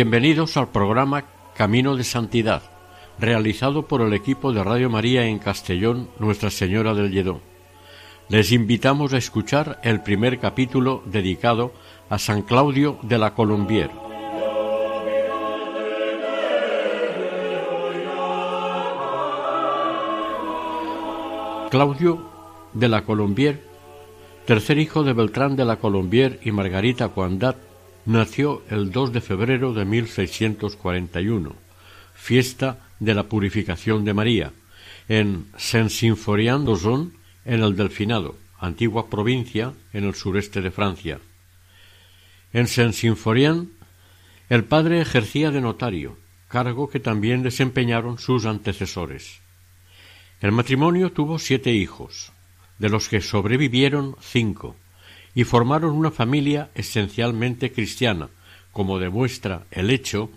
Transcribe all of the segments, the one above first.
Bienvenidos al programa Camino de Santidad, realizado por el equipo de Radio María en Castellón, Nuestra Señora del Lledó. Les invitamos a escuchar el primer capítulo dedicado a San Claudio de la Colombier. Claudio de la Colombier, tercer hijo de Beltrán de la Colombier y Margarita Coandat, nació el 2 de febrero de 1641, fiesta de la Purificación de María, en Saint-Symphorien-d'Ozon, en el Delfinado, antigua provincia en el sureste de Francia. En Saint-Symphorien, el padre ejercía de notario, cargo que también desempeñaron sus antecesores. El matrimonio tuvo siete hijos, de los que sobrevivieron cinco, y formaron una familia esencialmente cristiana, como demuestra el hecho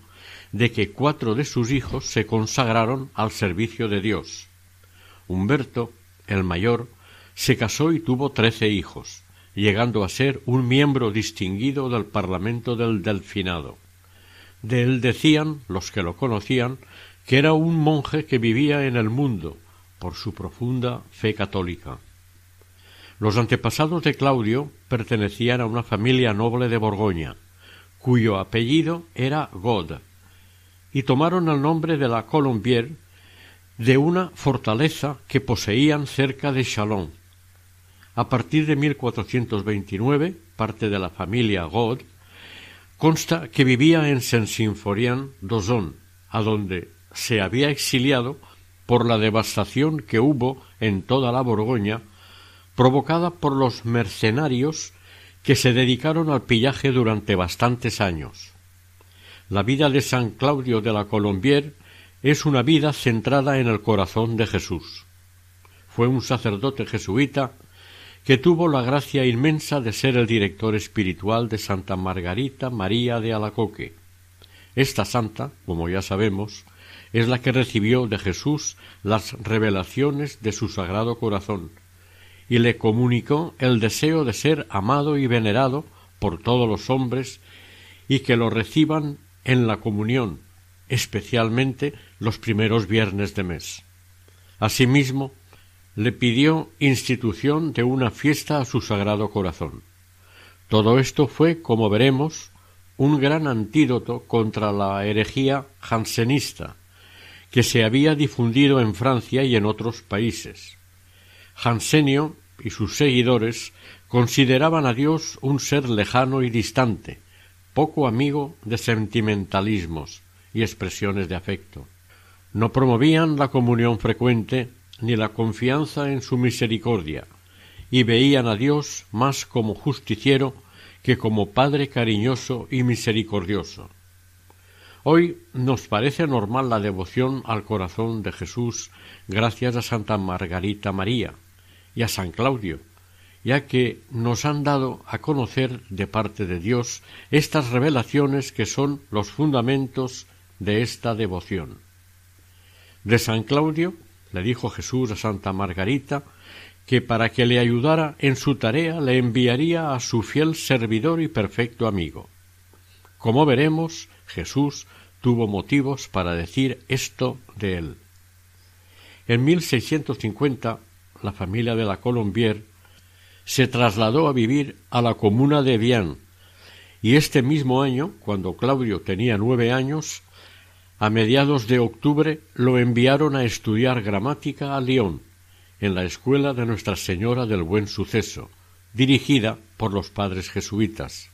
de que cuatro de sus hijos se consagraron al servicio de Dios. Humberto, el mayor, se casó y tuvo trece hijos, llegando a ser un miembro distinguido del Parlamento del Delfinado. De él decían los que lo conocían que era un monje que vivía en el mundo por su profunda fe católica. Los antepasados de Claudio pertenecían a una familia noble de Borgoña, cuyo apellido era God, y tomaron el nombre de la Colombier de una fortaleza que poseían cerca de Chalon. A partir de 1429, parte de la familia God consta que vivía en Saint-Symphorien d'Ozon, a donde se había exiliado por la devastación que hubo en toda la Borgoña provocada por los mercenarios que se dedicaron al pillaje durante bastantes años. La vida de San Claudio de la Colombier es una vida centrada en el corazón de Jesús. Fue un sacerdote jesuita que tuvo la gracia inmensa de ser el director espiritual de Santa Margarita María de Alacoque. Esta santa, como ya sabemos, es la que recibió de Jesús las revelaciones de su sagrado corazón, y le comunicó el deseo de ser amado y venerado por todos los hombres y que lo reciban en la comunión, especialmente los primeros viernes de mes. Asimismo, le pidió institución de una fiesta a su sagrado corazón. Todo esto fue, como veremos, un gran antídoto contra la herejía jansenista, que se había difundido en Francia y en otros países. Y sus seguidores consideraban a Dios un ser lejano y distante, poco amigo de sentimentalismos y expresiones de afecto. No promovían la comunión frecuente ni la confianza en su misericordia, y veían a Dios más como justiciero que como Padre cariñoso y misericordioso. Hoy nos parece normal la devoción al corazón de Jesús gracias a Santa Margarita María, y a San Claudio, ya que nos han dado a conocer de parte de Dios estas revelaciones que son los fundamentos de esta devoción. De San Claudio le dijo Jesús a Santa Margarita que para que le ayudara en su tarea le enviaría a su fiel servidor y perfecto amigo. Como veremos, Jesús tuvo motivos para decir esto de él. En 1650 la familia de la Colombier, se trasladó a vivir a la comuna de Vian, y este mismo año, cuando Claudio tenía nueve años, a mediados de octubre lo enviaron a estudiar gramática a Lyon, en la escuela de Nuestra Señora del Buen Suceso, dirigida por los padres jesuitas.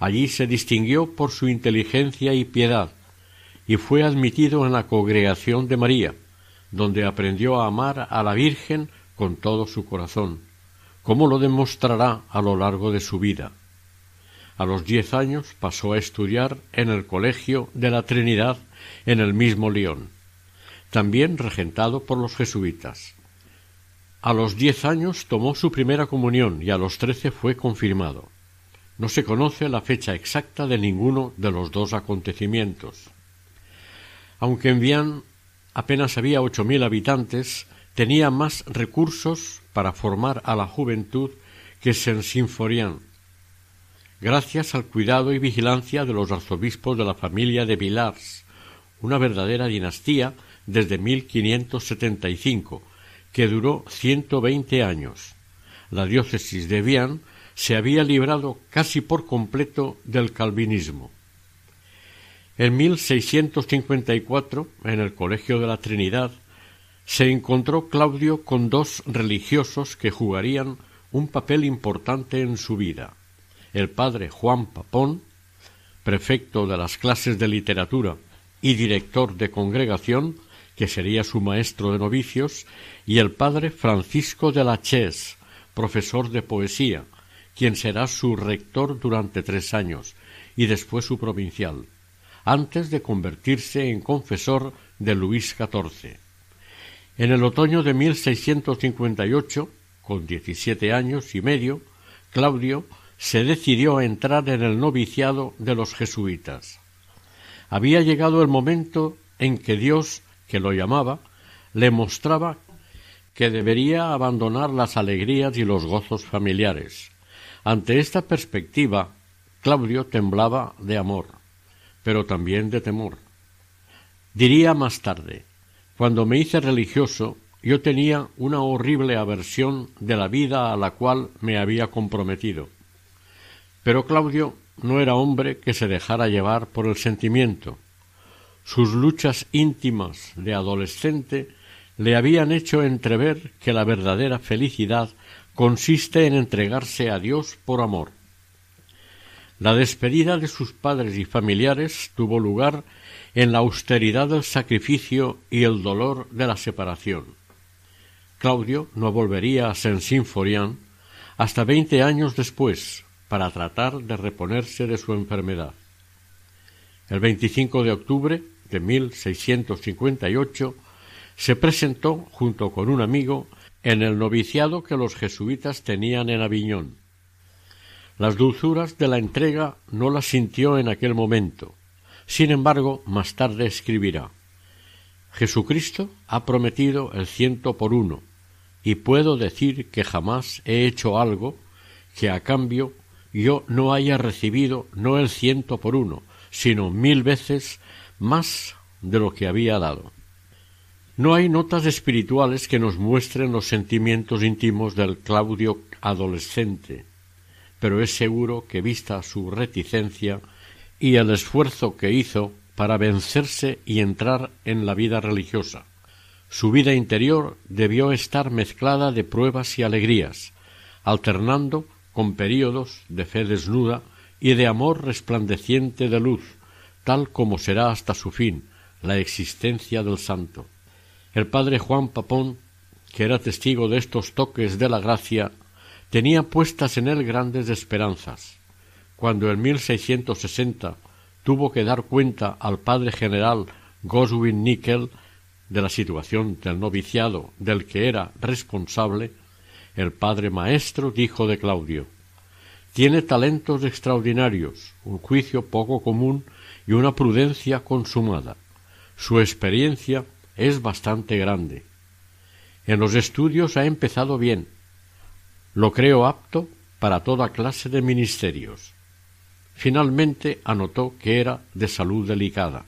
Allí se distinguió por su inteligencia y piedad, y fue admitido en la congregación de María, donde aprendió a amar a la Virgen con todo su corazón, como lo demostrará a lo largo de su vida. A los diez años pasó a estudiar en el Colegio de la Trinidad en el mismo León, también regentado por los jesuitas. A los diez años tomó su primera comunión y a los trece fue confirmado. No se conoce la fecha exacta de ninguno de los dos acontecimientos. Aunque en Vian apenas había ocho mil habitantes, tenía más recursos para formar a la juventud que Saint-Symphorien, gracias al cuidado y vigilancia de los arzobispos de la familia de Villars, una verdadera dinastía desde 1575, que duró ciento veinte años. La diócesis de Vian se había librado casi por completo del calvinismo. En 1654, en el Colegio de la Trinidad, se encontró Claudio con dos religiosos que jugarían un papel importante en su vida el padre Juan Papón, prefecto de las clases de literatura y director de congregación, que sería su maestro de novicios, y el padre Francisco de la Ches, profesor de poesía, quien será su rector durante tres años y después su provincial, antes de convertirse en confesor de Luis XIV. En el otoño de 1658, con diecisiete años y medio, Claudio se decidió a entrar en el noviciado de los jesuitas. Había llegado el momento en que Dios, que lo llamaba, le mostraba que debería abandonar las alegrías y los gozos familiares. Ante esta perspectiva, Claudio temblaba de amor, pero también de temor. Diría más tarde, cuando me hice religioso, yo tenía una horrible aversión de la vida a la cual me había comprometido pero Claudio no era hombre que se dejara llevar por el sentimiento. Sus luchas íntimas de adolescente le habían hecho entrever que la verdadera felicidad consiste en entregarse a Dios por amor. La despedida de sus padres y familiares tuvo lugar en la austeridad del sacrificio y el dolor de la separación. Claudio no volvería a Saint-Symphorien hasta veinte años después, para tratar de reponerse de su enfermedad. El 25 de octubre de 1658 se presentó junto con un amigo en el noviciado que los jesuitas tenían en Aviñón. Las dulzuras de la entrega no las sintió en aquel momento. Sin embargo, más tarde escribirá Jesucristo ha prometido el ciento por uno, y puedo decir que jamás he hecho algo que a cambio yo no haya recibido no el ciento por uno, sino mil veces más de lo que había dado. No hay notas espirituales que nos muestren los sentimientos íntimos del Claudio adolescente, pero es seguro que vista su reticencia y el esfuerzo que hizo para vencerse y entrar en la vida religiosa. Su vida interior debió estar mezclada de pruebas y alegrías, alternando con períodos de fe desnuda y de amor resplandeciente de luz, tal como será hasta su fin la existencia del santo. El padre Juan Papón, que era testigo de estos toques de la gracia, tenía puestas en él grandes esperanzas. Cuando en 1660 tuvo que dar cuenta al padre general Goswin Nickel de la situación del noviciado del que era responsable, el padre maestro dijo de Claudio Tiene talentos extraordinarios, un juicio poco común y una prudencia consumada. Su experiencia es bastante grande. En los estudios ha empezado bien. Lo creo apto para toda clase de ministerios. Finalmente anotó que era de salud delicada.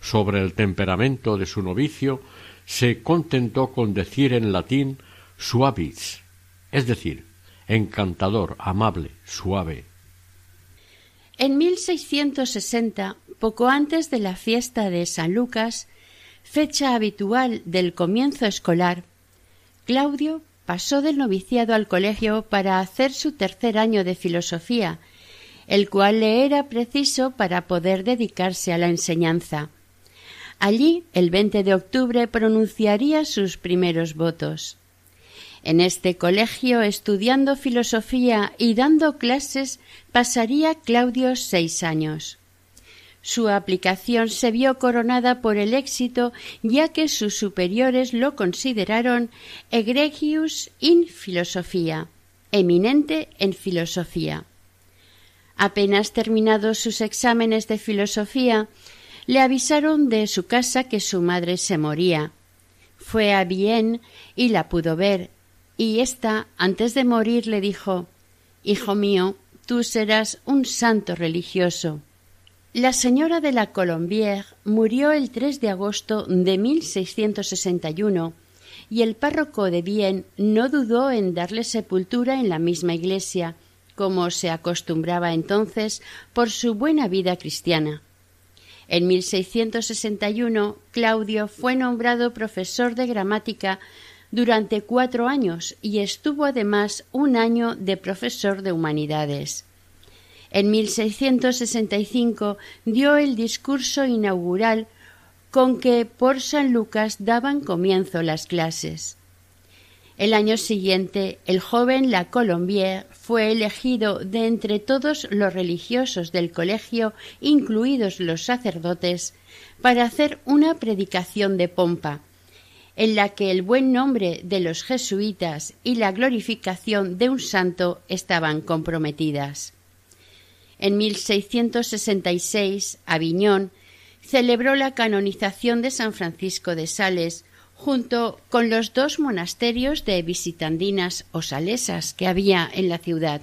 Sobre el temperamento de su novicio se contentó con decir en latín suavis, es decir, encantador, amable, suave. En 1660, poco antes de la fiesta de San Lucas, fecha habitual del comienzo escolar, Claudio pasó del noviciado al colegio para hacer su tercer año de filosofía, el cual le era preciso para poder dedicarse a la enseñanza. Allí, el 20 de octubre, pronunciaría sus primeros votos. En este colegio, estudiando filosofía y dando clases, pasaría Claudio seis años. Su aplicación se vio coronada por el éxito, ya que sus superiores lo consideraron egregius in filosofía, eminente en filosofía. Apenas terminados sus exámenes de filosofía, le avisaron de su casa que su madre se moría. Fue a Vienne y la pudo ver, y ésta, antes de morir, le dijo Hijo mío, tú serás un santo religioso. La señora de la Colombière murió el 3 de agosto de 1661 y el párroco de Vienne no dudó en darle sepultura en la misma iglesia, como se acostumbraba entonces por su buena vida cristiana. En 1661 Claudio fue nombrado profesor de gramática durante cuatro años y estuvo además un año de profesor de humanidades. En 1665 dio el discurso inaugural con que por San Lucas daban comienzo las clases. El año siguiente, el joven La Colombier fue elegido de entre todos los religiosos del colegio, incluidos los sacerdotes, para hacer una predicación de pompa, en la que el buen nombre de los jesuitas y la glorificación de un santo estaban comprometidas. En 1666, Aviñón celebró la canonización de San Francisco de Sales junto con los dos monasterios de visitandinas o salesas que había en la ciudad.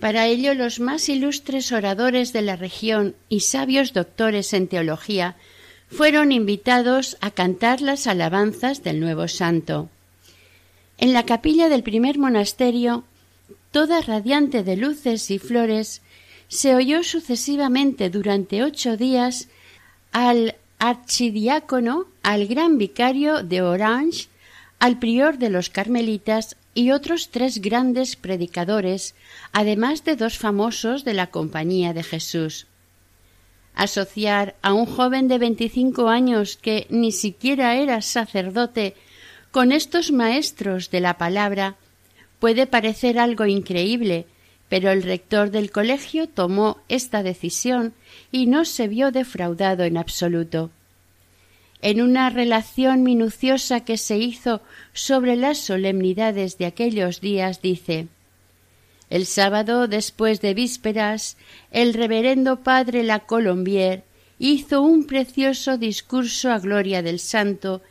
Para ello los más ilustres oradores de la región y sabios doctores en teología fueron invitados a cantar las alabanzas del nuevo santo. En la capilla del primer monasterio toda radiante de luces y flores, se oyó sucesivamente durante ocho días al archidiácono, al gran vicario de Orange, al prior de los carmelitas y otros tres grandes predicadores, además de dos famosos de la Compañía de Jesús. Asociar a un joven de veinticinco años que ni siquiera era sacerdote con estos maestros de la palabra Puede parecer algo increíble, pero el rector del colegio tomó esta decisión y no se vio defraudado en absoluto. En una relación minuciosa que se hizo sobre las solemnidades de aquellos días dice El sábado, después de vísperas, el reverendo padre La Colombier hizo un precioso discurso a gloria del santo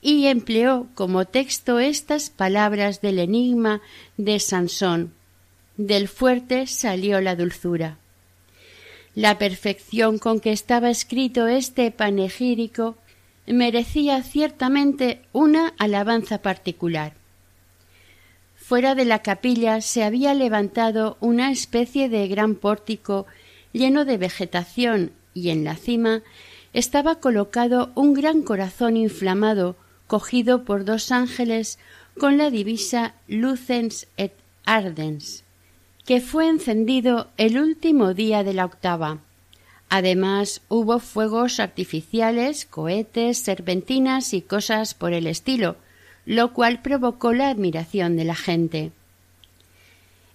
y empleó como texto estas palabras del enigma de Sansón del fuerte salió la dulzura. La perfección con que estaba escrito este panegírico merecía ciertamente una alabanza particular. Fuera de la capilla se había levantado una especie de gran pórtico lleno de vegetación y en la cima estaba colocado un gran corazón inflamado cogido por dos ángeles con la divisa Lucens et Ardens, que fue encendido el último día de la octava. Además hubo fuegos artificiales, cohetes, serpentinas y cosas por el estilo, lo cual provocó la admiración de la gente.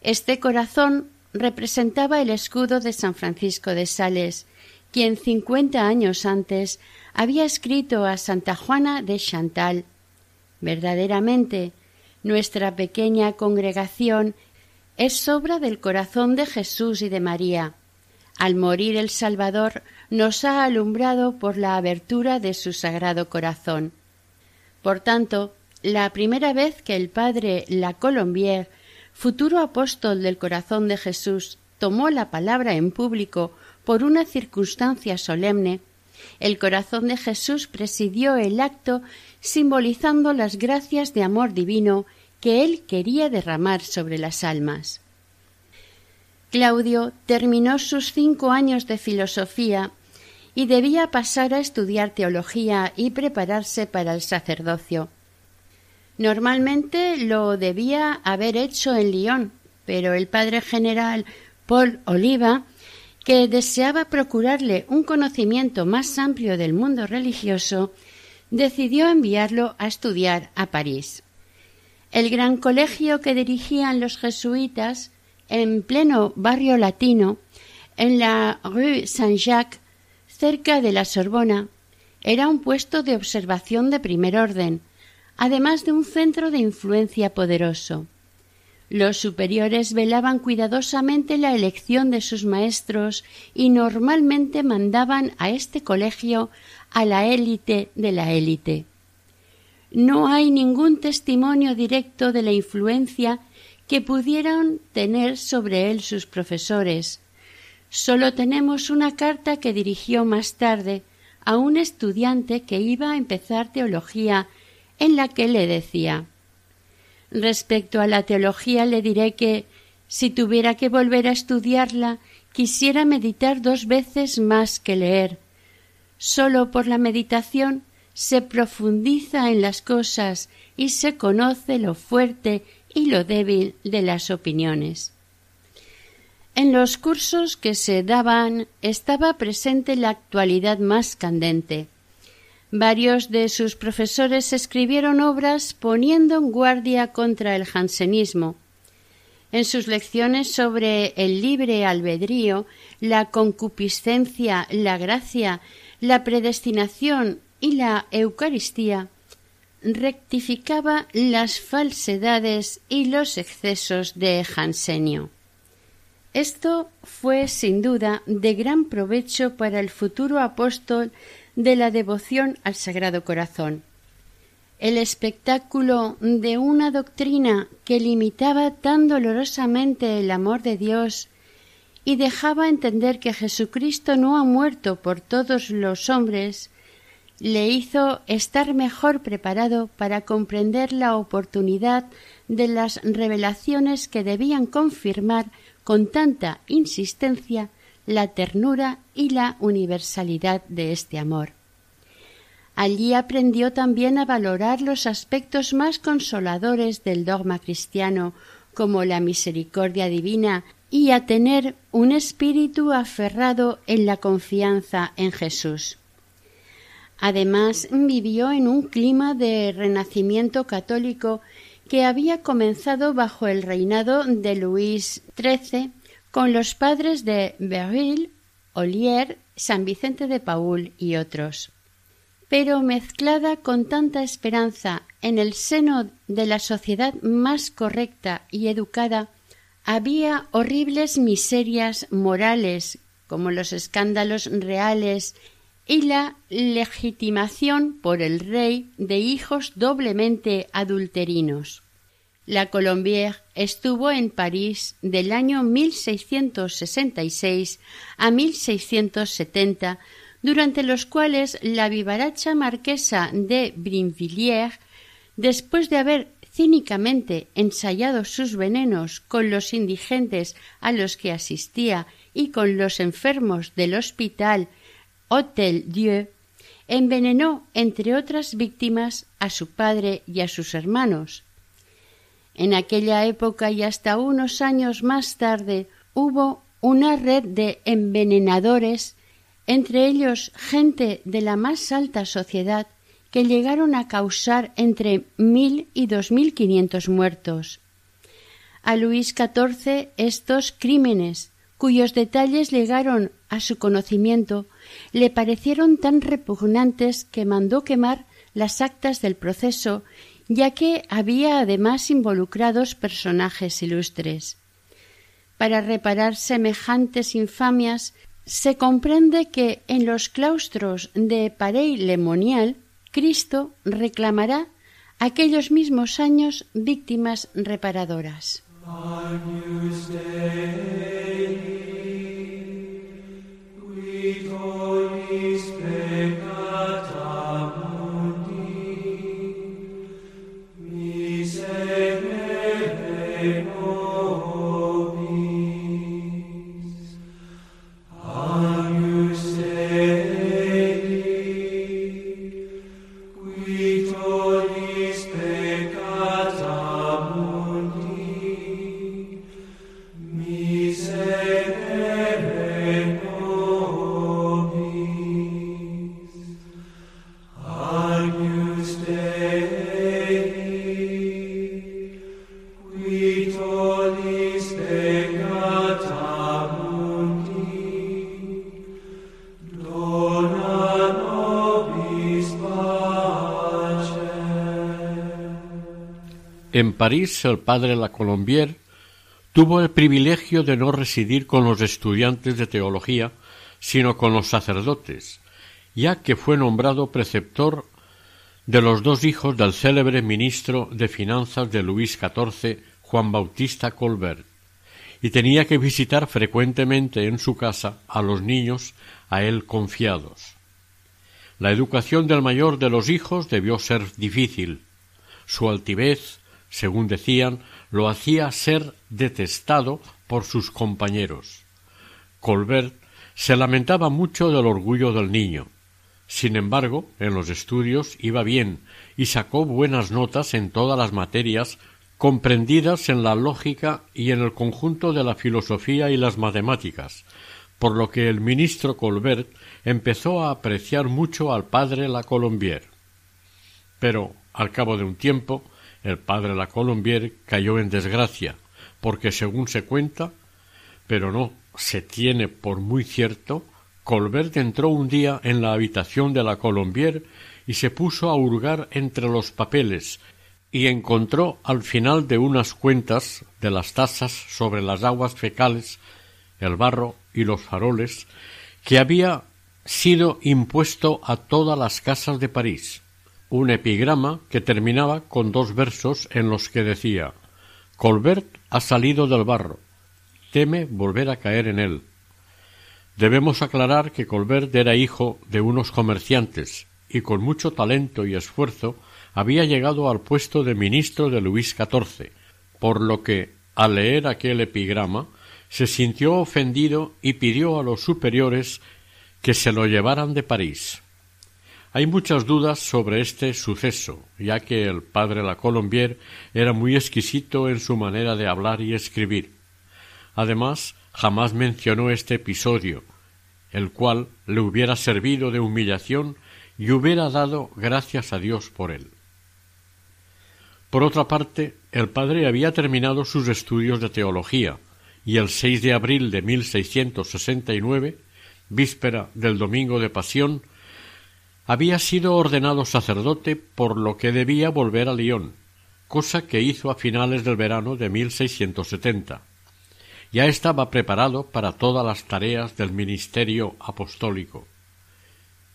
Este corazón representaba el escudo de San Francisco de Sales, quien cincuenta años antes había escrito a Santa Juana de Chantal Verdaderamente, nuestra pequeña congregación es obra del corazón de Jesús y de María. Al morir el Salvador nos ha alumbrado por la abertura de su sagrado corazón. Por tanto, la primera vez que el padre La Colombier, futuro apóstol del corazón de Jesús, tomó la palabra en público por una circunstancia solemne, el corazón de Jesús presidió el acto simbolizando las gracias de amor divino que él quería derramar sobre las almas. Claudio terminó sus cinco años de filosofía y debía pasar a estudiar teología y prepararse para el sacerdocio. Normalmente lo debía haber hecho en Lyon, pero el padre general Paul Oliva que deseaba procurarle un conocimiento más amplio del mundo religioso, decidió enviarlo a estudiar a París. El gran colegio que dirigían los jesuitas en pleno barrio latino, en la rue Saint-Jacques, cerca de la Sorbona, era un puesto de observación de primer orden, además de un centro de influencia poderoso. Los superiores velaban cuidadosamente la elección de sus maestros y normalmente mandaban a este colegio a la élite de la élite. No hay ningún testimonio directo de la influencia que pudieran tener sobre él sus profesores. Sólo tenemos una carta que dirigió más tarde a un estudiante que iba a empezar teología en la que le decía Respecto a la teología le diré que, si tuviera que volver a estudiarla, quisiera meditar dos veces más que leer. Sólo por la meditación se profundiza en las cosas y se conoce lo fuerte y lo débil de las opiniones. En los cursos que se daban estaba presente la actualidad más candente. Varios de sus profesores escribieron obras poniendo en guardia contra el jansenismo. En sus lecciones sobre el libre albedrío, la concupiscencia, la gracia, la predestinación y la Eucaristía, rectificaba las falsedades y los excesos de Jansenio. Esto fue sin duda de gran provecho para el futuro apóstol de la devoción al Sagrado Corazón. El espectáculo de una doctrina que limitaba tan dolorosamente el amor de Dios y dejaba entender que Jesucristo no ha muerto por todos los hombres, le hizo estar mejor preparado para comprender la oportunidad de las revelaciones que debían confirmar con tanta insistencia la ternura y la universalidad de este amor. Allí aprendió también a valorar los aspectos más consoladores del dogma cristiano, como la misericordia divina, y a tener un espíritu aferrado en la confianza en Jesús. Además, vivió en un clima de renacimiento católico que había comenzado bajo el reinado de Luis XIII con los padres de Beryl, Olier, San Vicente de Paul y otros. Pero mezclada con tanta esperanza en el seno de la sociedad más correcta y educada, había horribles miserias morales como los escándalos reales y la legitimación por el rey de hijos doblemente adulterinos. La Colombière estuvo en París del año 1666 a 1670, durante los cuales la vivaracha marquesa de Brinvilliers, después de haber cínicamente ensayado sus venenos con los indigentes a los que asistía y con los enfermos del hospital Hotel Dieu, envenenó, entre otras víctimas, a su padre y a sus hermanos. En aquella época y hasta unos años más tarde hubo una red de envenenadores, entre ellos gente de la más alta sociedad, que llegaron a causar entre mil y dos mil quinientos muertos. A Luis XIV estos crímenes, cuyos detalles llegaron a su conocimiento, le parecieron tan repugnantes que mandó quemar las actas del proceso ya que había además involucrados personajes ilustres. Para reparar semejantes infamias, se comprende que en los claustros de Parey-le-Monial Cristo reclamará aquellos mismos años víctimas reparadoras. Amen. En París el padre La Colombier tuvo el privilegio de no residir con los estudiantes de teología, sino con los sacerdotes, ya que fue nombrado preceptor de los dos hijos del célebre ministro de Finanzas de Luis XIV, Juan Bautista Colbert, y tenía que visitar frecuentemente en su casa a los niños a él confiados. La educación del mayor de los hijos debió ser difícil. Su altivez, según decían, lo hacía ser detestado por sus compañeros. Colbert se lamentaba mucho del orgullo del niño. Sin embargo, en los estudios iba bien y sacó buenas notas en todas las materias comprendidas en la lógica y en el conjunto de la filosofía y las matemáticas, por lo que el ministro Colbert empezó a apreciar mucho al padre La Colombier. Pero, al cabo de un tiempo, el padre La Colombier cayó en desgracia, porque según se cuenta, pero no se tiene por muy cierto, Colbert entró un día en la habitación de la Colombier y se puso a hurgar entre los papeles y encontró al final de unas cuentas de las tasas sobre las aguas fecales, el barro y los faroles que había sido impuesto a todas las casas de París, un epigrama que terminaba con dos versos en los que decía Colbert ha salido del barro, teme volver a caer en él. Debemos aclarar que Colbert era hijo de unos comerciantes y con mucho talento y esfuerzo había llegado al puesto de ministro de Luis XIV, por lo que, al leer aquel epigrama, se sintió ofendido y pidió a los superiores que se lo llevaran de París. Hay muchas dudas sobre este suceso, ya que el padre La Colombier era muy exquisito en su manera de hablar y escribir. Además, jamás mencionó este episodio, el cual le hubiera servido de humillación y hubiera dado gracias a Dios por él. Por otra parte, el padre había terminado sus estudios de teología y el 6 de abril de 1669, víspera del Domingo de Pasión, había sido ordenado sacerdote por lo que debía volver a Lyon, cosa que hizo a finales del verano de 1670. Ya estaba preparado para todas las tareas del ministerio apostólico.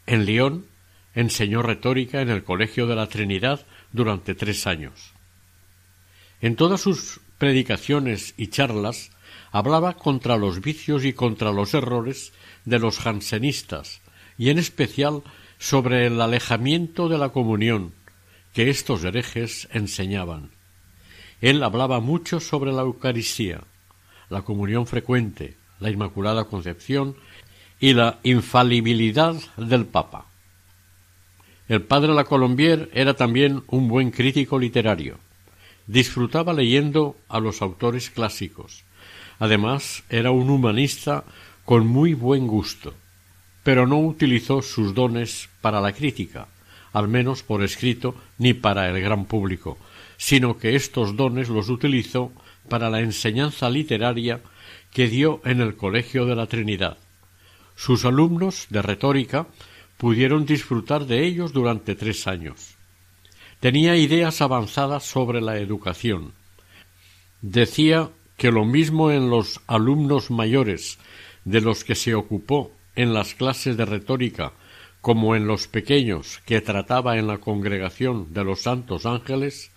En Lyon enseñó retórica en el Colegio de la Trinidad durante tres años. En todas sus predicaciones y charlas hablaba contra los vicios y contra los errores de los jansenistas, y en especial sobre el alejamiento de la comunión que estos herejes enseñaban. Él hablaba mucho sobre la Eucaristía, la comunión frecuente, la Inmaculada Concepción y la infalibilidad del Papa. El padre La Colombier era también un buen crítico literario. Disfrutaba leyendo a los autores clásicos. Además, era un humanista con muy buen gusto, pero no utilizó sus dones para la crítica, al menos por escrito ni para el gran público, sino que estos dones los utilizó para la enseñanza literaria que dio en el Colegio de la Trinidad. Sus alumnos de retórica pudieron disfrutar de ellos durante tres años. Tenía ideas avanzadas sobre la educación. Decía que lo mismo en los alumnos mayores de los que se ocupó en las clases de retórica como en los pequeños que trataba en la congregación de los santos ángeles,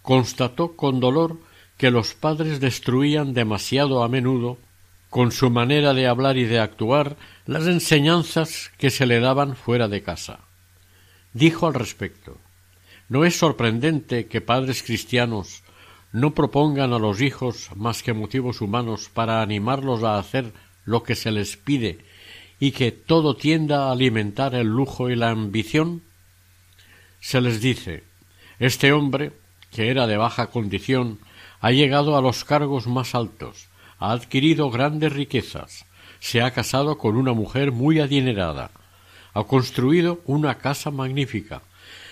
constató con dolor que los padres destruían demasiado a menudo con su manera de hablar y de actuar, las enseñanzas que se le daban fuera de casa. Dijo al respecto No es sorprendente que padres cristianos no propongan a los hijos más que motivos humanos para animarlos a hacer lo que se les pide y que todo tienda a alimentar el lujo y la ambición? Se les dice Este hombre, que era de baja condición, ha llegado a los cargos más altos, ha adquirido grandes riquezas, se ha casado con una mujer muy adinerada, ha construido una casa magnífica.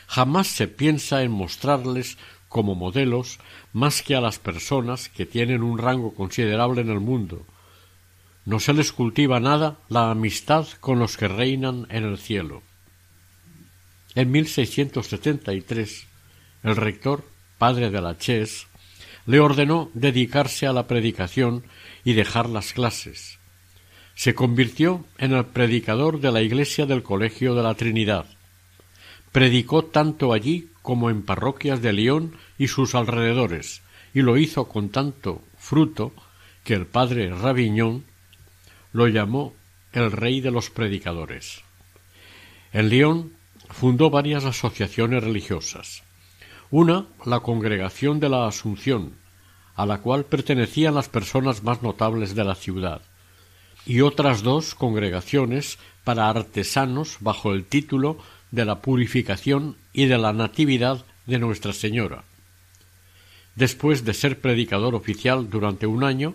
Jamás se piensa en mostrarles como modelos más que a las personas que tienen un rango considerable en el mundo. No se les cultiva nada la amistad con los que reinan en el cielo. En 1673, el rector padre de la Ches, le ordenó dedicarse a la predicación y dejar las clases. Se convirtió en el predicador de la iglesia del Colegio de la Trinidad. Predicó tanto allí como en parroquias de León y sus alrededores, y lo hizo con tanto fruto que el padre Raviñón lo llamó el rey de los predicadores. En León fundó varias asociaciones religiosas. Una, la Congregación de la Asunción, a la cual pertenecían las personas más notables de la ciudad, y otras dos congregaciones para artesanos bajo el título de la Purificación y de la Natividad de Nuestra Señora. Después de ser predicador oficial durante un año,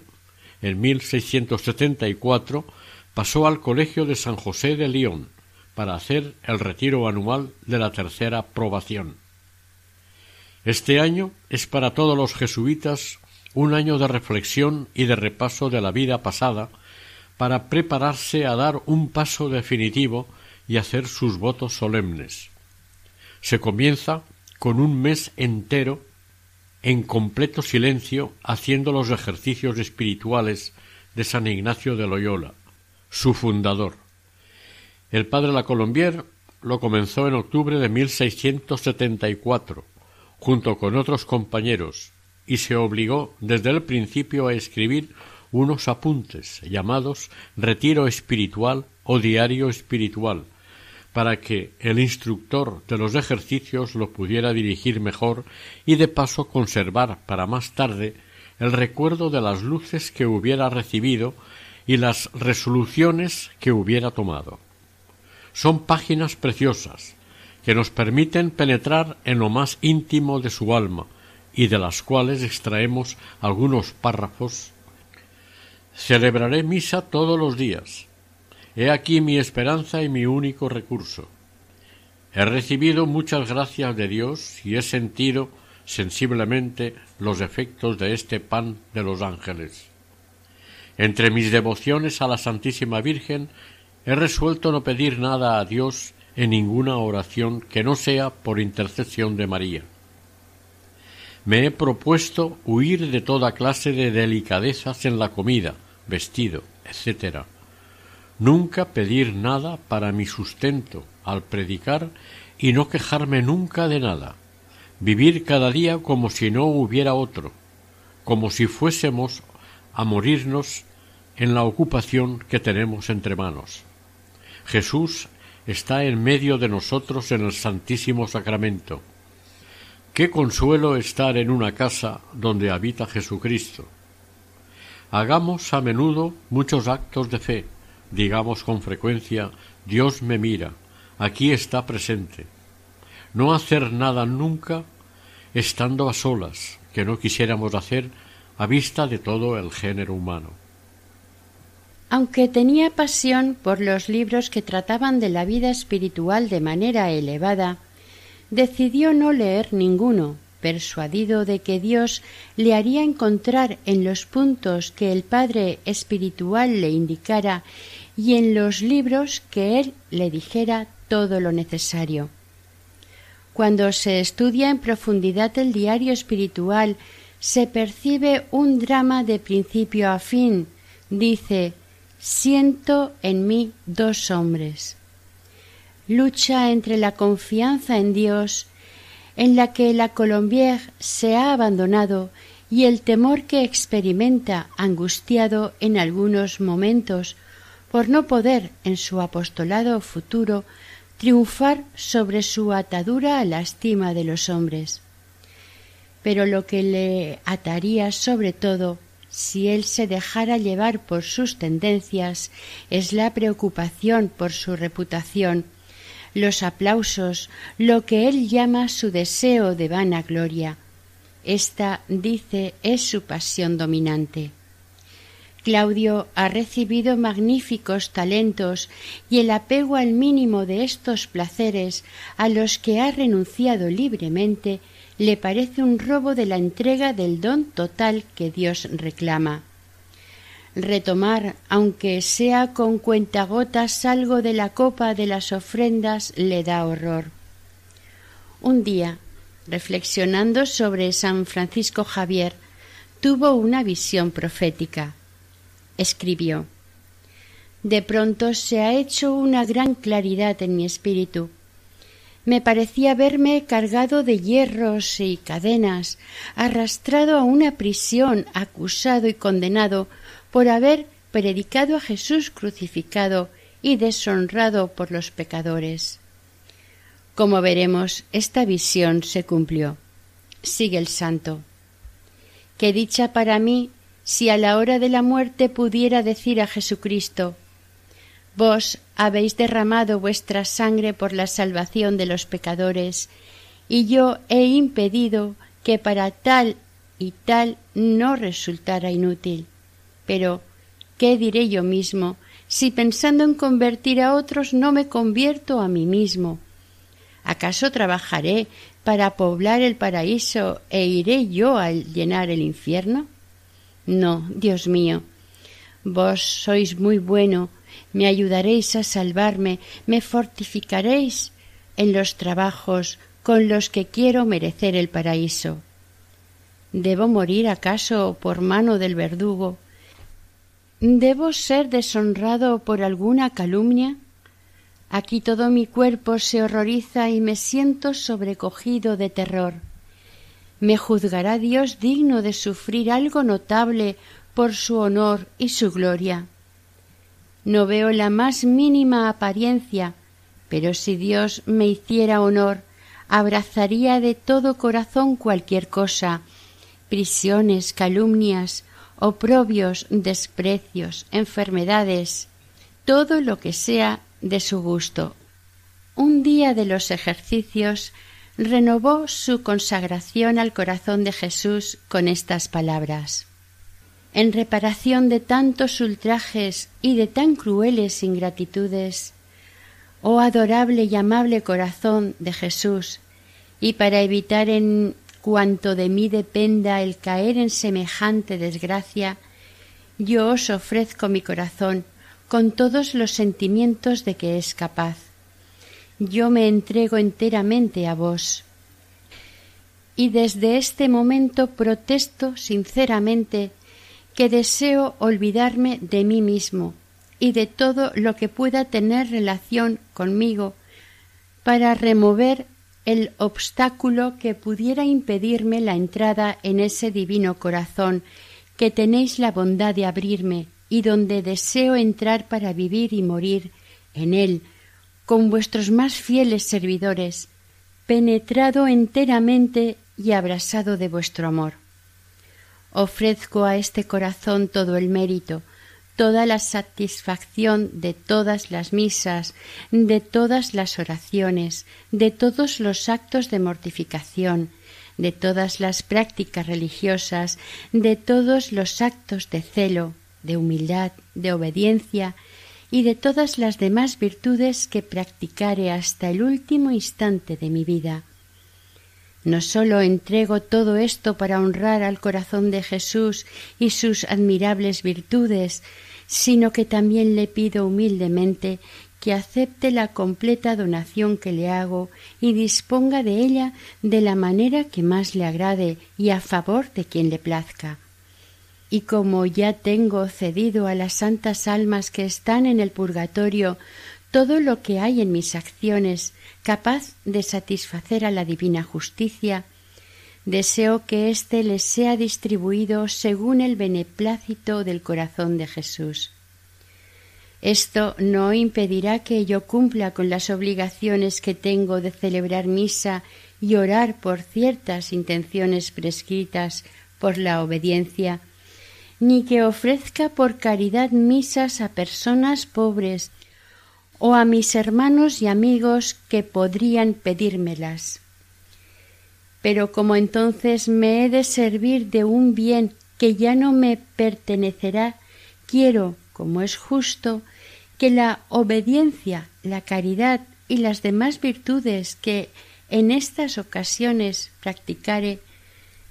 en 1674 pasó al Colegio de San José de León para hacer el retiro anual de la tercera probación. Este año es para todos los jesuitas un año de reflexión y de repaso de la vida pasada para prepararse a dar un paso definitivo y hacer sus votos solemnes. Se comienza con un mes entero en completo silencio haciendo los ejercicios espirituales de San Ignacio de Loyola, su fundador. El padre La Colombier lo comenzó en octubre de 1674 junto con otros compañeros, y se obligó desde el principio a escribir unos apuntes llamados Retiro Espiritual o Diario Espiritual, para que el instructor de los ejercicios lo pudiera dirigir mejor y de paso conservar para más tarde el recuerdo de las luces que hubiera recibido y las resoluciones que hubiera tomado. Son páginas preciosas, que nos permiten penetrar en lo más íntimo de su alma y de las cuales extraemos algunos párrafos. Celebraré misa todos los días. He aquí mi esperanza y mi único recurso. He recibido muchas gracias de Dios y he sentido sensiblemente los efectos de este pan de los ángeles. Entre mis devociones a la Santísima Virgen he resuelto no pedir nada a Dios en ninguna oración que no sea por intercesión de María. Me he propuesto huir de toda clase de delicadezas en la comida, vestido, etc. Nunca pedir nada para mi sustento al predicar y no quejarme nunca de nada. Vivir cada día como si no hubiera otro, como si fuésemos a morirnos en la ocupación que tenemos entre manos. Jesús está en medio de nosotros en el Santísimo Sacramento. Qué consuelo estar en una casa donde habita Jesucristo. Hagamos a menudo muchos actos de fe, digamos con frecuencia Dios me mira, aquí está presente. No hacer nada nunca estando a solas, que no quisiéramos hacer a vista de todo el género humano. Aunque tenía pasión por los libros que trataban de la vida espiritual de manera elevada, decidió no leer ninguno, persuadido de que Dios le haría encontrar en los puntos que el Padre espiritual le indicara y en los libros que él le dijera todo lo necesario. Cuando se estudia en profundidad el diario espiritual, se percibe un drama de principio a fin, dice Siento en mí dos hombres. Lucha entre la confianza en Dios, en la que la Colombier se ha abandonado, y el temor que experimenta angustiado en algunos momentos por no poder en su apostolado futuro triunfar sobre su atadura a la estima de los hombres. Pero lo que le ataría sobre todo si él se dejara llevar por sus tendencias, es la preocupación por su reputación, los aplausos, lo que él llama su deseo de vana gloria. Esta, dice, es su pasión dominante. Claudio ha recibido magníficos talentos y el apego al mínimo de estos placeres a los que ha renunciado libremente le parece un robo de la entrega del don total que Dios reclama. Retomar, aunque sea con cuentagotas, algo de la copa de las ofrendas le da horror. Un día, reflexionando sobre San Francisco Javier, tuvo una visión profética. Escribió De pronto se ha hecho una gran claridad en mi espíritu. Me parecía verme cargado de hierros y cadenas, arrastrado a una prisión, acusado y condenado por haber predicado a Jesús crucificado y deshonrado por los pecadores. Como veremos, esta visión se cumplió. Sigue el santo. Qué dicha para mí si a la hora de la muerte pudiera decir a Jesucristo Vos habéis derramado vuestra sangre por la salvación de los pecadores, y yo he impedido que para tal y tal no resultara inútil. Pero, ¿qué diré yo mismo si pensando en convertir a otros no me convierto a mí mismo? ¿Acaso trabajaré para poblar el paraíso e iré yo a llenar el infierno? No, Dios mío, vos sois muy bueno, me ayudaréis a salvarme, me fortificaréis en los trabajos con los que quiero merecer el paraíso. ¿Debo morir acaso por mano del verdugo? ¿Debo ser deshonrado por alguna calumnia? Aquí todo mi cuerpo se horroriza y me siento sobrecogido de terror. ¿Me juzgará Dios digno de sufrir algo notable por su honor y su gloria? No veo la más mínima apariencia, pero si Dios me hiciera honor, abrazaría de todo corazón cualquier cosa, prisiones, calumnias, oprobios, desprecios, enfermedades, todo lo que sea de su gusto. Un día de los ejercicios renovó su consagración al corazón de Jesús con estas palabras. En reparación de tantos ultrajes y de tan crueles ingratitudes, oh adorable y amable corazón de Jesús, y para evitar en cuanto de mí dependa el caer en semejante desgracia, yo os ofrezco mi corazón con todos los sentimientos de que es capaz. Yo me entrego enteramente a vos. Y desde este momento protesto sinceramente que deseo olvidarme de mí mismo y de todo lo que pueda tener relación conmigo para remover el obstáculo que pudiera impedirme la entrada en ese divino corazón que tenéis la bondad de abrirme y donde deseo entrar para vivir y morir en él, con vuestros más fieles servidores, penetrado enteramente y abrasado de vuestro amor. Ofrezco a este corazón todo el mérito, toda la satisfacción de todas las misas, de todas las oraciones, de todos los actos de mortificación, de todas las prácticas religiosas, de todos los actos de celo, de humildad, de obediencia y de todas las demás virtudes que practicare hasta el último instante de mi vida. No sólo entrego todo esto para honrar al corazón de Jesús y sus admirables virtudes, sino que también le pido humildemente que acepte la completa donación que le hago y disponga de ella de la manera que más le agrade y a favor de quien le plazca y como ya tengo cedido a las santas almas que están en el purgatorio todo lo que hay en mis acciones capaz de satisfacer a la divina justicia, deseo que éste les sea distribuido según el beneplácito del corazón de Jesús. Esto no impedirá que yo cumpla con las obligaciones que tengo de celebrar misa y orar por ciertas intenciones prescritas por la obediencia, ni que ofrezca por caridad misas a personas pobres o a mis hermanos y amigos que podrían pedírmelas. Pero como entonces me he de servir de un bien que ya no me pertenecerá, quiero, como es justo, que la obediencia, la caridad y las demás virtudes que en estas ocasiones practicare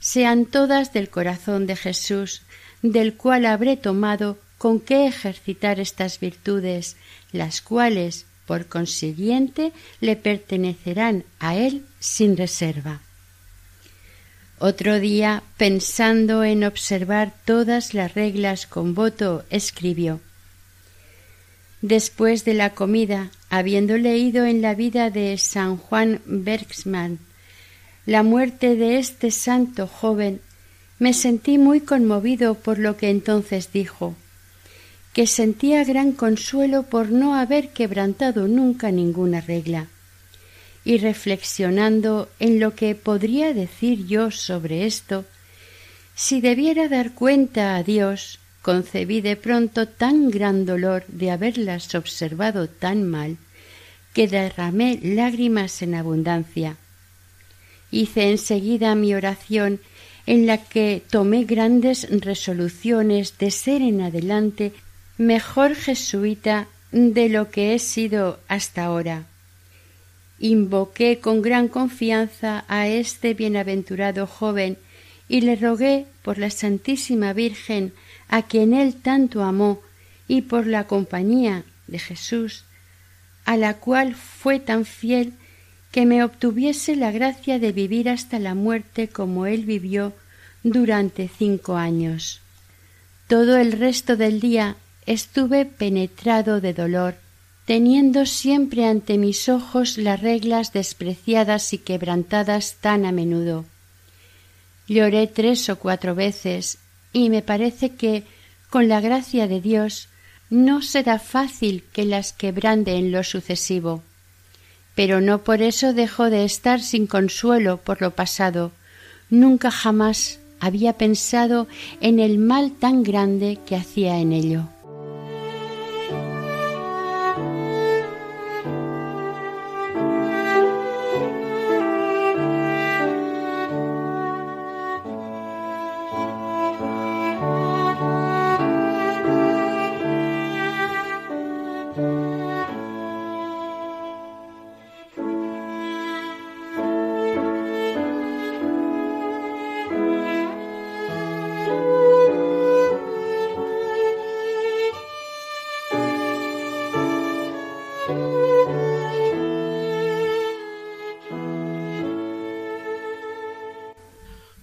sean todas del corazón de Jesús, del cual habré tomado con qué ejercitar estas virtudes, las cuales, por consiguiente, le pertenecerán a él sin reserva. Otro día, pensando en observar todas las reglas con voto, escribió Después de la comida, habiendo leído en la vida de San Juan Bergsman la muerte de este santo joven, me sentí muy conmovido por lo que entonces dijo, que sentía gran consuelo por no haber quebrantado nunca ninguna regla. Y reflexionando en lo que podría decir yo sobre esto, si debiera dar cuenta a Dios, concebí de pronto tan gran dolor de haberlas observado tan mal, que derramé lágrimas en abundancia. Hice enseguida mi oración en la que tomé grandes resoluciones de ser en adelante mejor jesuita de lo que he sido hasta ahora. Invoqué con gran confianza a este bienaventurado joven y le rogué por la Santísima Virgen a quien él tanto amó y por la compañía de Jesús, a la cual fue tan fiel que me obtuviese la gracia de vivir hasta la muerte como él vivió durante cinco años. Todo el resto del día estuve penetrado de dolor, teniendo siempre ante mis ojos las reglas despreciadas y quebrantadas tan a menudo. Lloré tres o cuatro veces y me parece que, con la gracia de Dios, no será fácil que las quebrande en lo sucesivo. Pero no por eso dejo de estar sin consuelo por lo pasado. Nunca jamás había pensado en el mal tan grande que hacía en ello.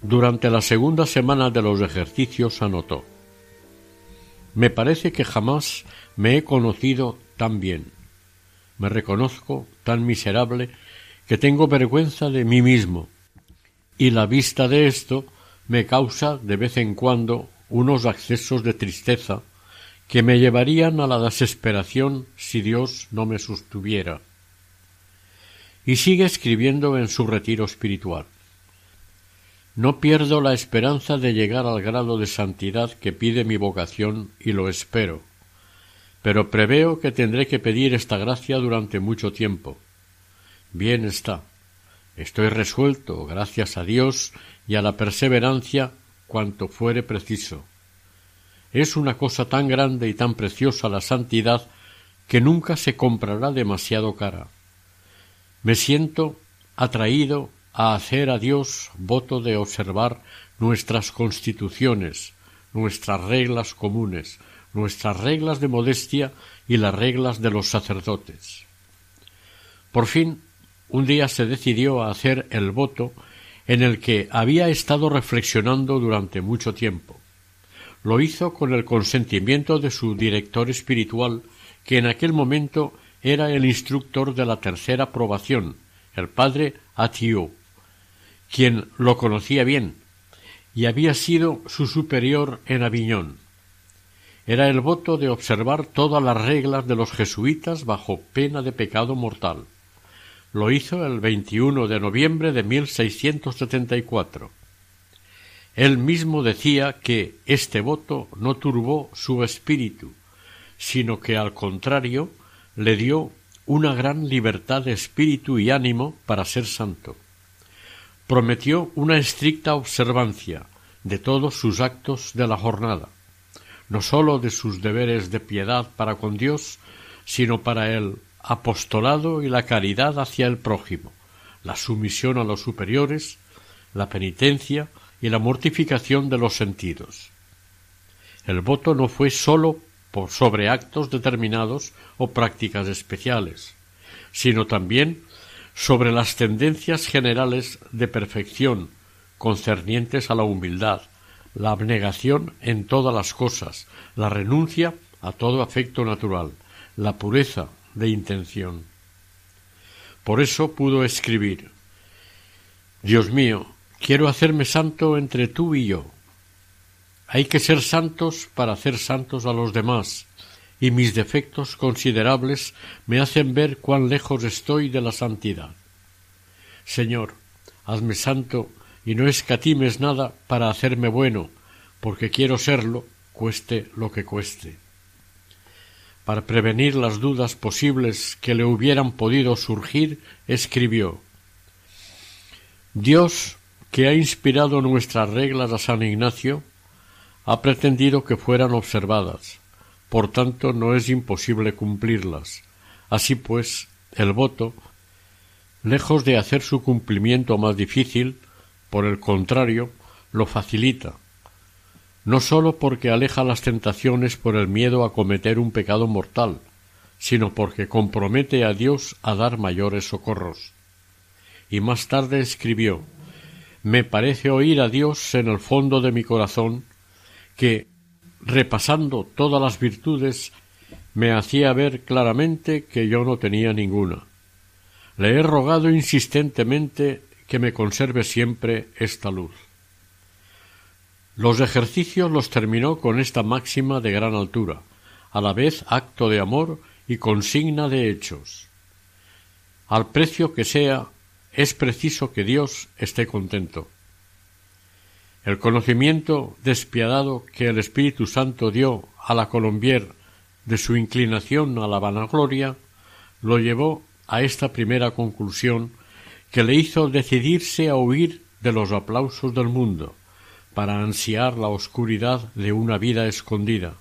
Durante la segunda semana de los ejercicios anotó Me parece que jamás me he conocido tan bien. Me reconozco tan miserable que tengo vergüenza de mí mismo, y la vista de esto me causa de vez en cuando unos accesos de tristeza que me llevarían a la desesperación si Dios no me sostuviera. Y sigue escribiendo en su retiro espiritual. No pierdo la esperanza de llegar al grado de santidad que pide mi vocación y lo espero, pero preveo que tendré que pedir esta gracia durante mucho tiempo. Bien está. Estoy resuelto, gracias a Dios y a la perseverancia, cuanto fuere preciso. Es una cosa tan grande y tan preciosa la santidad que nunca se comprará demasiado cara. Me siento atraído a hacer a Dios voto de observar nuestras constituciones, nuestras reglas comunes, nuestras reglas de modestia y las reglas de los sacerdotes. Por fin, un día se decidió a hacer el voto en el que había estado reflexionando durante mucho tiempo. Lo hizo con el consentimiento de su director espiritual, que en aquel momento era el instructor de la tercera probación, el padre Atiou quien lo conocía bien y había sido su superior en Aviñón. Era el voto de observar todas las reglas de los jesuitas bajo pena de pecado mortal. Lo hizo el 21 de noviembre de 1674. Él mismo decía que este voto no turbó su espíritu, sino que al contrario le dio una gran libertad de espíritu y ánimo para ser santo prometió una estricta observancia de todos sus actos de la jornada, no sólo de sus deberes de piedad para con Dios, sino para el apostolado y la caridad hacia el prójimo, la sumisión a los superiores, la penitencia y la mortificación de los sentidos. El voto no fue sólo por sobre actos determinados o prácticas especiales, sino también sobre las tendencias generales de perfección, concernientes a la humildad, la abnegación en todas las cosas, la renuncia a todo afecto natural, la pureza de intención. Por eso pudo escribir Dios mío, quiero hacerme santo entre tú y yo. Hay que ser santos para hacer santos a los demás, y mis defectos considerables me hacen ver cuán lejos estoy de la santidad. Señor, hazme santo y no escatimes nada para hacerme bueno, porque quiero serlo, cueste lo que cueste. Para prevenir las dudas posibles que le hubieran podido surgir, escribió Dios, que ha inspirado nuestras reglas a San Ignacio, ha pretendido que fueran observadas, por tanto no es imposible cumplirlas. Así pues, el voto, lejos de hacer su cumplimiento más difícil, por el contrario, lo facilita, no sólo porque aleja las tentaciones por el miedo a cometer un pecado mortal, sino porque compromete a Dios a dar mayores socorros. Y más tarde escribió Me parece oír a Dios en el fondo de mi corazón que, repasando todas las virtudes, me hacía ver claramente que yo no tenía ninguna. Le he rogado insistentemente que me conserve siempre esta luz. Los ejercicios los terminó con esta máxima de gran altura, a la vez acto de amor y consigna de hechos. Al precio que sea, es preciso que Dios esté contento. El conocimiento despiadado que el Espíritu Santo dio a la Colombier de su inclinación a la vanagloria lo llevó a esta primera conclusión que le hizo decidirse a huir de los aplausos del mundo para ansiar la oscuridad de una vida escondida.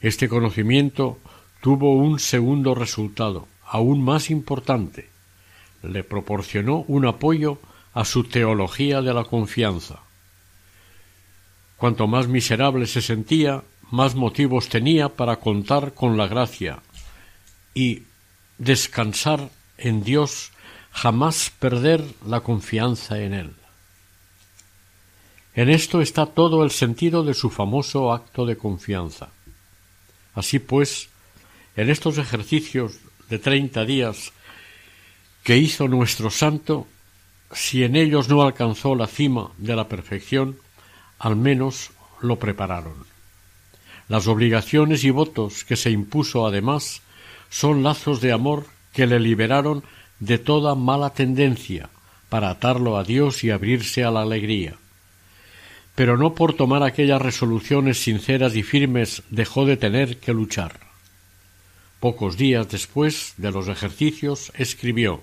Este conocimiento tuvo un segundo resultado, aún más importante. Le proporcionó un apoyo a su teología de la confianza. Cuanto más miserable se sentía, más motivos tenía para contar con la gracia y descansar en Dios jamás perder la confianza en él. En esto está todo el sentido de su famoso acto de confianza. Así pues, en estos ejercicios de treinta días que hizo nuestro santo, si en ellos no alcanzó la cima de la perfección, al menos lo prepararon. Las obligaciones y votos que se impuso además son lazos de amor que le liberaron de toda mala tendencia para atarlo a Dios y abrirse a la alegría. Pero no por tomar aquellas resoluciones sinceras y firmes dejó de tener que luchar. Pocos días después de los ejercicios escribió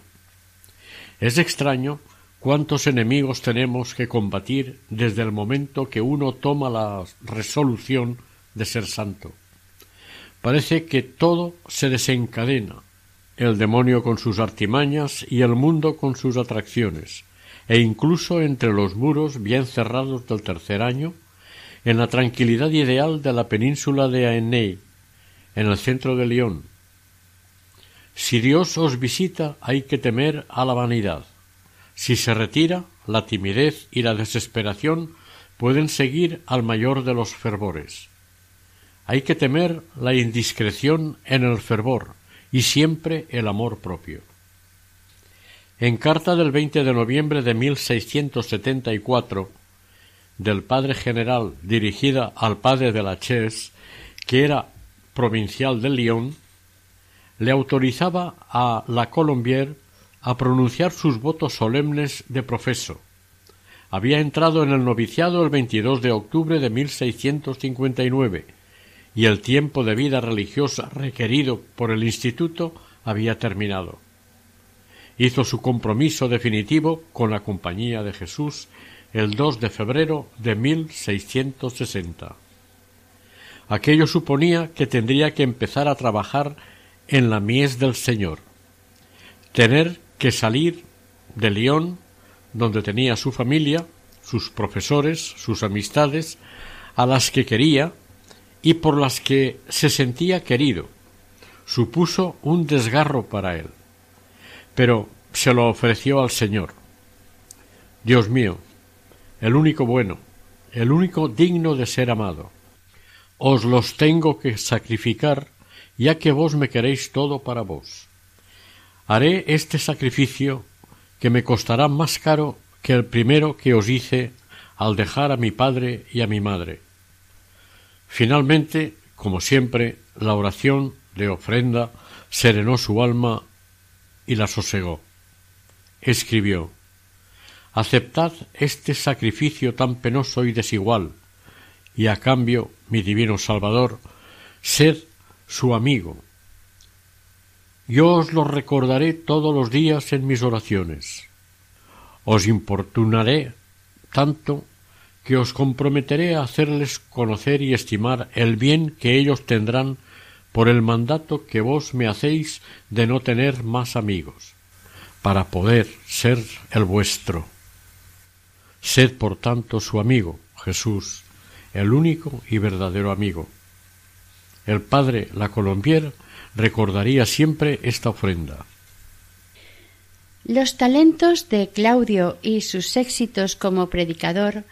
Es extraño cuántos enemigos tenemos que combatir desde el momento que uno toma la resolución de ser santo. Parece que todo se desencadena, el demonio con sus artimañas y el mundo con sus atracciones, e incluso entre los muros bien cerrados del tercer año, en la tranquilidad ideal de la península de Aenei, en el centro de León. Si Dios os visita hay que temer a la vanidad. Si se retira, la timidez y la desesperación pueden seguir al mayor de los fervores. Hay que temer la indiscreción en el fervor, y siempre el amor propio. En carta del 20 de noviembre de 1674 del padre general dirigida al padre de la Ches, que era provincial de Lyon, le autorizaba a la Colombier a pronunciar sus votos solemnes de profeso. Había entrado en el noviciado el 22 de octubre de 1659 y el tiempo de vida religiosa requerido por el Instituto había terminado. Hizo su compromiso definitivo con la Compañía de Jesús el 2 de febrero de 1660. Aquello suponía que tendría que empezar a trabajar en la mies del Señor, tener que salir de León, donde tenía su familia, sus profesores, sus amistades, a las que quería y por las que se sentía querido. Supuso un desgarro para él. Pero se lo ofreció al Señor. Dios mío, el único bueno, el único digno de ser amado. Os los tengo que sacrificar, ya que vos me queréis todo para vos. Haré este sacrificio que me costará más caro que el primero que os hice al dejar a mi padre y a mi madre. Finalmente, como siempre, la oración de ofrenda serenó su alma y la sosegó. Escribió Aceptad este sacrificio tan penoso y desigual, y a cambio, mi divino Salvador, sed su amigo. Yo os lo recordaré todos los días en mis oraciones. Os importunaré tanto que os comprometeré a hacerles conocer y estimar el bien que ellos tendrán por el mandato que vos me hacéis de no tener más amigos, para poder ser el vuestro. Sed, por tanto, su amigo, Jesús, el único y verdadero amigo. El padre La Colombier recordaría siempre esta ofrenda. Los talentos de Claudio y sus éxitos como predicador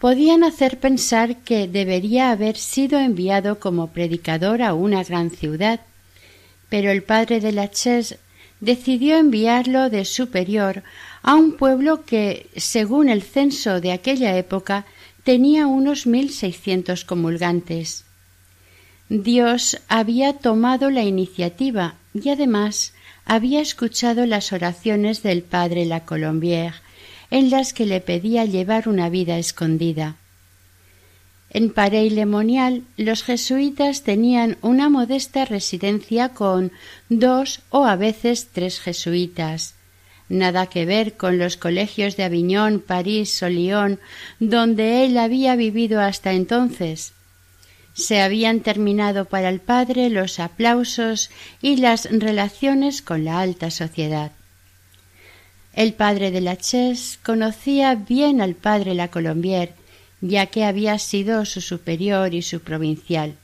podían hacer pensar que debería haber sido enviado como predicador a una gran ciudad, pero el padre de la Ches decidió enviarlo de superior a un pueblo que, según el censo de aquella época, tenía unos mil seiscientos comulgantes. Dios había tomado la iniciativa y además había escuchado las oraciones del padre La Colombière, en las que le pedía llevar una vida escondida. En Parey Lemonial los jesuitas tenían una modesta residencia con dos o a veces tres jesuitas. Nada que ver con los colegios de Aviñón, París o Lyon, donde él había vivido hasta entonces. Se habían terminado para el padre los aplausos y las relaciones con la alta sociedad. El padre de la Ches conocía bien al padre La Colombier, ya que había sido su superior y su provincial.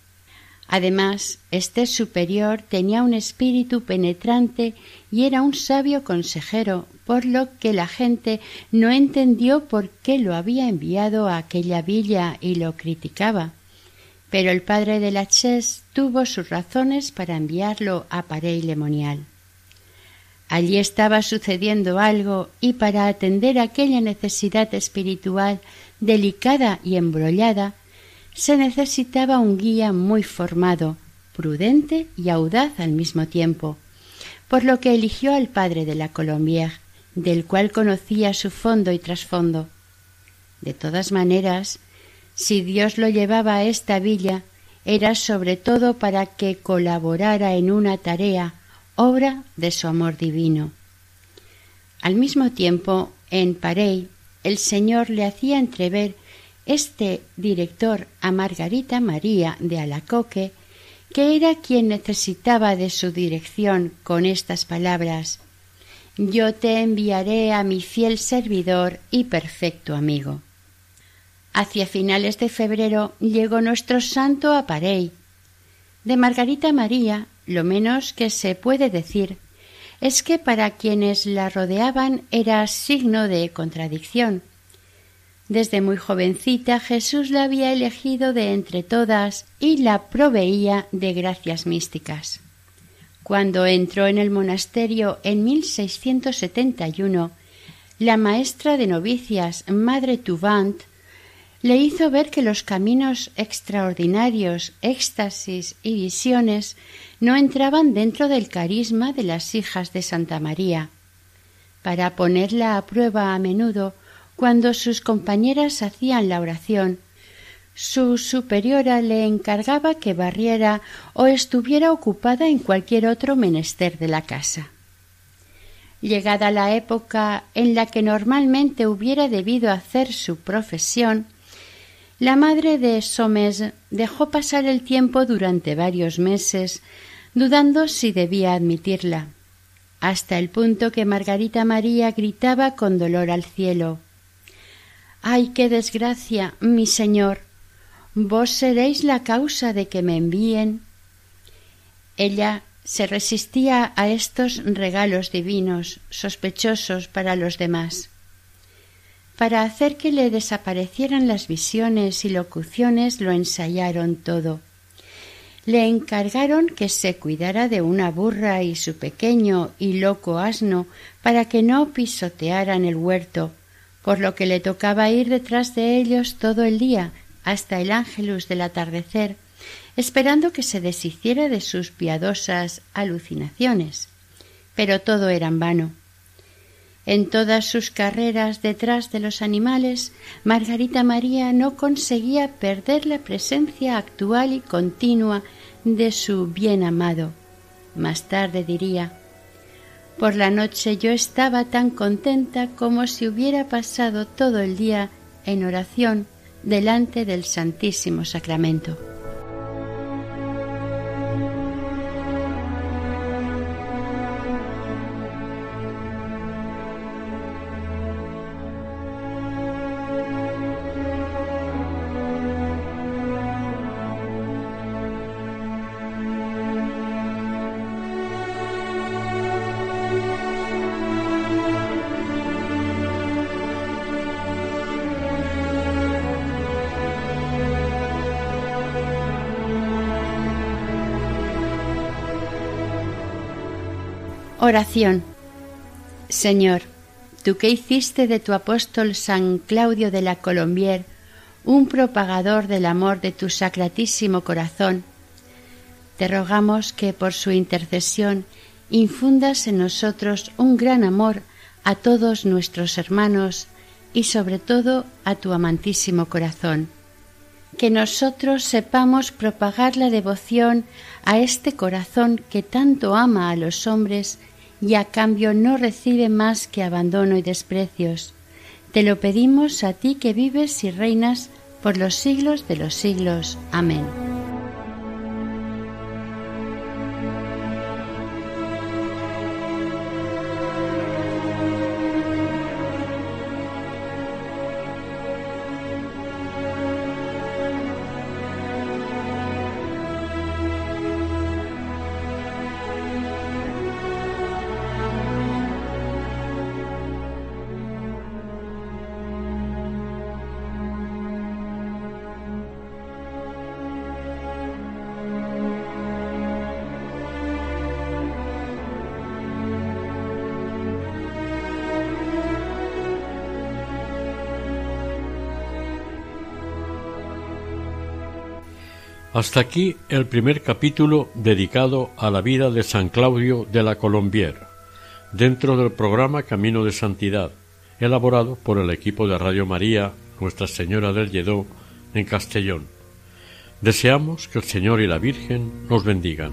Además, este superior tenía un espíritu penetrante y era un sabio consejero, por lo que la gente no entendió por qué lo había enviado a aquella villa y lo criticaba. Pero el padre de la Ches tuvo sus razones para enviarlo a Parey Lemonial. Allí estaba sucediendo algo y para atender aquella necesidad espiritual delicada y embrollada, se necesitaba un guía muy formado, prudente y audaz al mismo tiempo, por lo que eligió al padre de la Colombière, del cual conocía su fondo y trasfondo. De todas maneras, si Dios lo llevaba a esta villa, era sobre todo para que colaborara en una tarea, obra de su amor divino. Al mismo tiempo, en Parey, el Señor le hacía entrever este director a Margarita María de Alacoque, que era quien necesitaba de su dirección con estas palabras Yo te enviaré a mi fiel servidor y perfecto amigo. Hacia finales de febrero llegó nuestro santo a Parey. De Margarita María, lo menos que se puede decir es que para quienes la rodeaban era signo de contradicción. Desde muy jovencita Jesús la había elegido de entre todas y la proveía de gracias místicas. Cuando entró en el monasterio en 1671, la maestra de novicias, Madre Tuvant, le hizo ver que los caminos extraordinarios, éxtasis y visiones no entraban dentro del carisma de las hijas de Santa María. Para ponerla a prueba a menudo, cuando sus compañeras hacían la oración, su superiora le encargaba que barriera o estuviera ocupada en cualquier otro menester de la casa. Llegada la época en la que normalmente hubiera debido hacer su profesión, la madre de Somes dejó pasar el tiempo durante varios meses, dudando si debía admitirla, hasta el punto que Margarita María gritaba con dolor al cielo Ay, qué desgracia, mi señor. Vos seréis la causa de que me envíen. Ella se resistía a estos regalos divinos, sospechosos para los demás. Para hacer que le desaparecieran las visiones y locuciones lo ensayaron todo. Le encargaron que se cuidara de una burra y su pequeño y loco asno para que no pisotearan el huerto, por lo que le tocaba ir detrás de ellos todo el día hasta el ángelus del atardecer, esperando que se deshiciera de sus piadosas alucinaciones. Pero todo era en vano. En todas sus carreras detrás de los animales, Margarita María no conseguía perder la presencia actual y continua de su bien amado. Más tarde diría Por la noche yo estaba tan contenta como si hubiera pasado todo el día en oración delante del Santísimo Sacramento. Oración. Señor, tú que hiciste de tu apóstol San Claudio de la Colombier un propagador del amor de tu sacratísimo corazón, te rogamos que por su intercesión infundas en nosotros un gran amor a todos nuestros hermanos y sobre todo a tu amantísimo corazón. Que nosotros sepamos propagar la devoción a este corazón que tanto ama a los hombres y a cambio no recibe más que abandono y desprecios. Te lo pedimos a ti que vives y reinas por los siglos de los siglos. Amén. Hasta aquí el primer capítulo dedicado a la vida de San Claudio de la Colombier, dentro del programa Camino de Santidad, elaborado por el equipo de Radio María Nuestra Señora del Lledó en Castellón. Deseamos que el Señor y la Virgen nos bendigan.